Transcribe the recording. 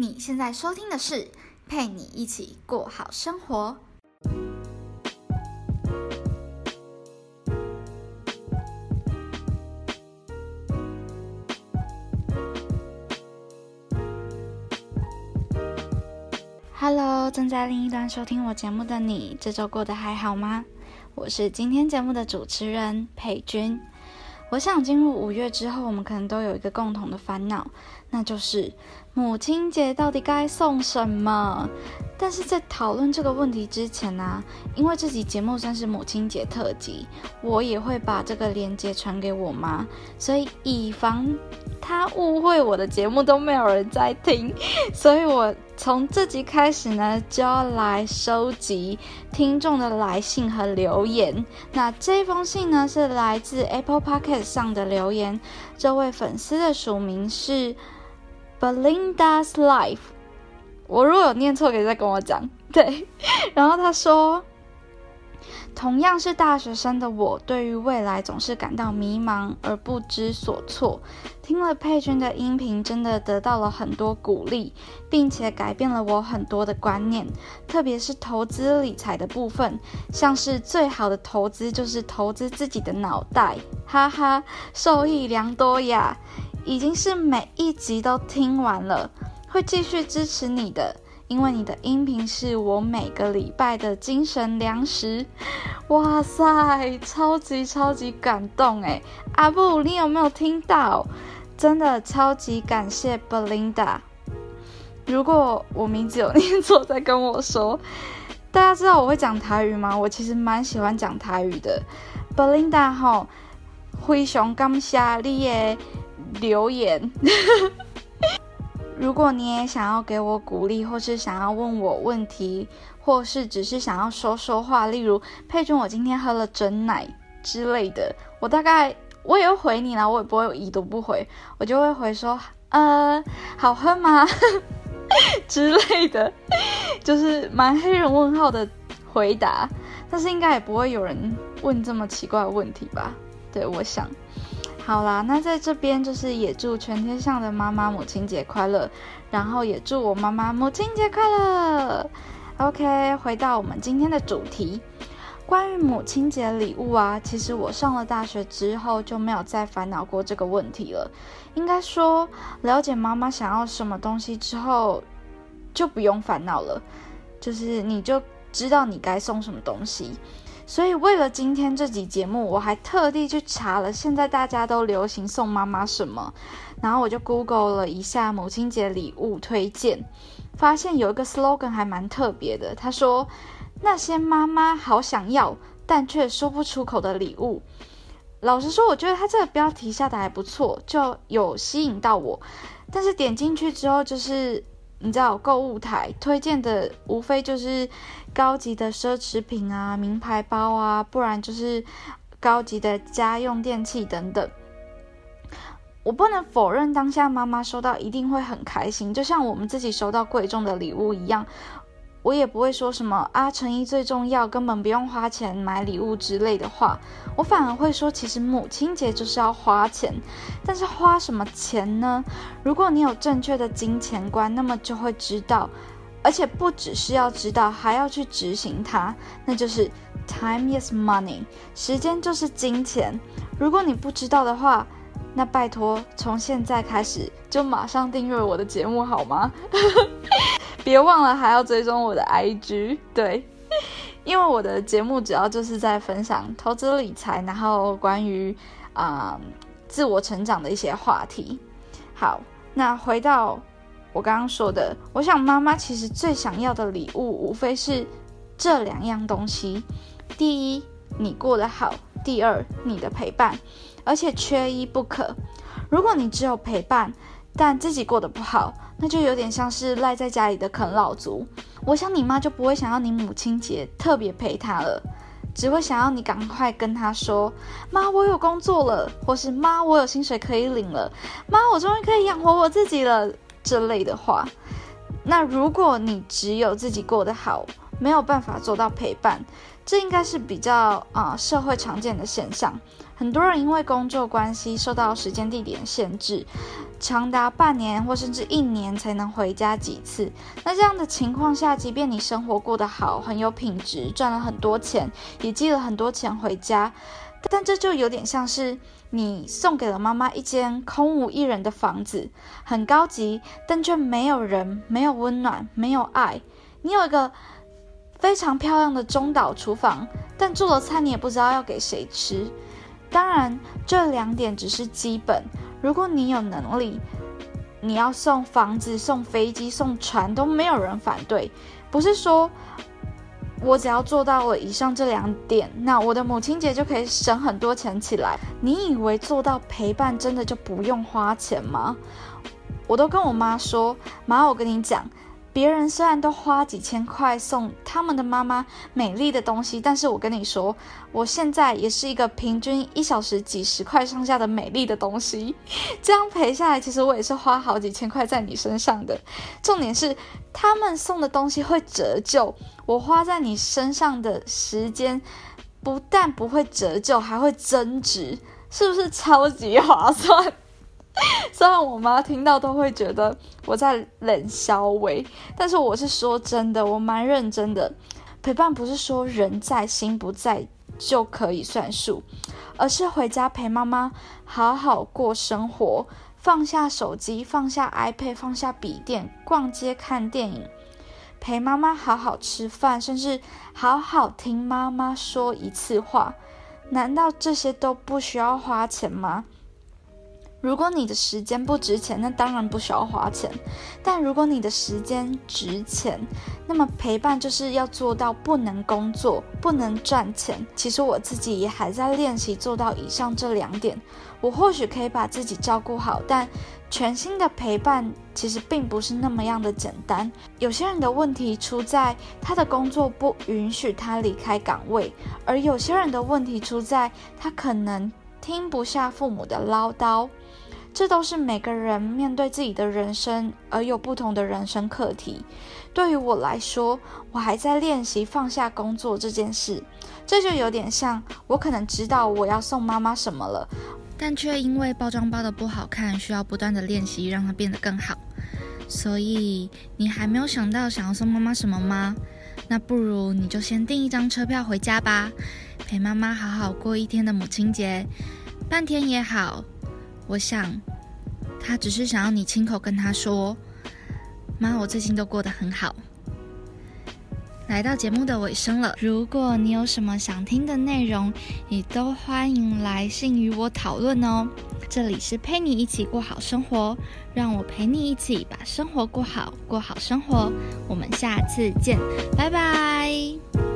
你现在收听的是陪你一起过好生活。Hello，正在另一端收听我节目的你，这周过得还好吗？我是今天节目的主持人佩君。我想进入五月之后，我们可能都有一个共同的烦恼，那就是母亲节到底该送什么。但是在讨论这个问题之前呢，因为这集节目算是母亲节特辑，我也会把这个链接传给我妈，所以以防她误会我的节目都没有人在听，所以我。从这集开始呢，就要来收集听众的来信和留言。那这封信呢，是来自 Apple Podcast 上的留言。这位粉丝的署名是 Belinda's Life。我如果有念错，可以再跟我讲。对，然后他说。同样是大学生的我，对于未来总是感到迷茫而不知所措。听了佩君的音频，真的得到了很多鼓励，并且改变了我很多的观念，特别是投资理财的部分，像是最好的投资就是投资自己的脑袋，哈哈，受益良多呀！已经是每一集都听完了，会继续支持你的。因为你的音频是我每个礼拜的精神粮食，哇塞，超级超级感动诶。阿布，你有没有听到？真的超级感谢 Belinda。如果我名字有念错，再跟我说。大家知道我会讲台语吗？我其实蛮喜欢讲台语的。Belinda 哈，非常感谢你的留言。如果你也想要给我鼓励，或是想要问我问题，或是只是想要说说话，例如佩君，我今天喝了真奶之类的，我大概我也会回你啦，我也不会已读不回，我就会回说，呃，好喝吗之类的，就是蛮黑人问号的回答，但是应该也不会有人问这么奇怪的问题吧？对，我想。好啦，那在这边就是也祝全天下的妈妈母亲节快乐，然后也祝我妈妈母亲节快乐。OK，回到我们今天的主题，关于母亲节礼物啊，其实我上了大学之后就没有再烦恼过这个问题了。应该说，了解妈妈想要什么东西之后，就不用烦恼了，就是你就知道你该送什么东西。所以，为了今天这集节目，我还特地去查了现在大家都流行送妈妈什么，然后我就 Google 了一下母亲节礼物推荐，发现有一个 slogan 还蛮特别的。他说：“那些妈妈好想要但却说不出口的礼物。”老实说，我觉得他这个标题下的还不错，就有吸引到我。但是点进去之后，就是你知道，购物台推荐的无非就是。高级的奢侈品啊，名牌包啊，不然就是高级的家用电器等等。我不能否认，当下妈妈收到一定会很开心，就像我们自己收到贵重的礼物一样。我也不会说什么啊，诚意最重要，根本不用花钱买礼物之类的话。我反而会说，其实母亲节就是要花钱，但是花什么钱呢？如果你有正确的金钱观，那么就会知道。而且不只是要知道，还要去执行它，那就是 time is money，时间就是金钱。如果你不知道的话，那拜托从现在开始就马上订阅我的节目好吗？别忘了还要追踪我的 IG，对，因为我的节目主要就是在分享投资理财，然后关于啊自我成长的一些话题。好，那回到。我刚刚说的，我想妈妈其实最想要的礼物，无非是这两样东西：第一，你过得好；第二，你的陪伴，而且缺一不可。如果你只有陪伴，但自己过得不好，那就有点像是赖在家里的啃老族。我想你妈就不会想要你母亲节特别陪她了，只会想要你赶快跟她说：“妈，我有工作了，或是妈，我有薪水可以领了，妈，我终于可以养活我自己了。”这类的话，那如果你只有自己过得好，没有办法做到陪伴，这应该是比较啊社会常见的现象。很多人因为工作关系受到时间地点限制，长达半年或甚至一年才能回家几次。那这样的情况下，即便你生活过得好，很有品质，赚了很多钱，也寄了很多钱回家，但这就有点像是你送给了妈妈一间空无一人的房子，很高级，但却没有人，没有温暖，没有爱。你有一个非常漂亮的中岛厨房，但做了菜你也不知道要给谁吃。当然，这两点只是基本。如果你有能力，你要送房子、送飞机、送船都没有人反对。不是说我只要做到了以上这两点，那我的母亲节就可以省很多钱起来。你以为做到陪伴真的就不用花钱吗？我都跟我妈说，妈，我跟你讲。别人虽然都花几千块送他们的妈妈美丽的东西，但是我跟你说，我现在也是一个平均一小时几十块上下的美丽的东西。这样赔下来，其实我也是花好几千块在你身上的。重点是，他们送的东西会折旧，我花在你身上的时间不但不会折旧，还会增值，是不是超级划算？虽然我妈听到都会觉得我在冷笑微，但是我是说真的，我蛮认真的。陪伴不是说人在心不在就可以算数，而是回家陪妈妈好好过生活，放下手机，放下 iPad，放下笔电，逛街看电影，陪妈妈好好吃饭，甚至好好听妈妈说一次话。难道这些都不需要花钱吗？如果你的时间不值钱，那当然不需要花钱。但如果你的时间值钱，那么陪伴就是要做到不能工作、不能赚钱。其实我自己也还在练习做到以上这两点。我或许可以把自己照顾好，但全新的陪伴其实并不是那么样的简单。有些人的问题出在他的工作不允许他离开岗位，而有些人的问题出在他可能听不下父母的唠叨。这都是每个人面对自己的人生而有不同的人生课题。对于我来说，我还在练习放下工作这件事。这就有点像我可能知道我要送妈妈什么了，但却因为包装包的不好看，需要不断的练习让它变得更好。所以你还没有想到想要送妈妈什么吗？那不如你就先订一张车票回家吧，陪妈妈好好过一天的母亲节，半天也好。我想，他只是想要你亲口跟他说：“妈，我最近都过得很好。”来到节目的尾声了，如果你有什么想听的内容，也都欢迎来信与我讨论哦。这里是陪你一起过好生活，让我陪你一起把生活过好，过好生活。我们下次见，拜拜。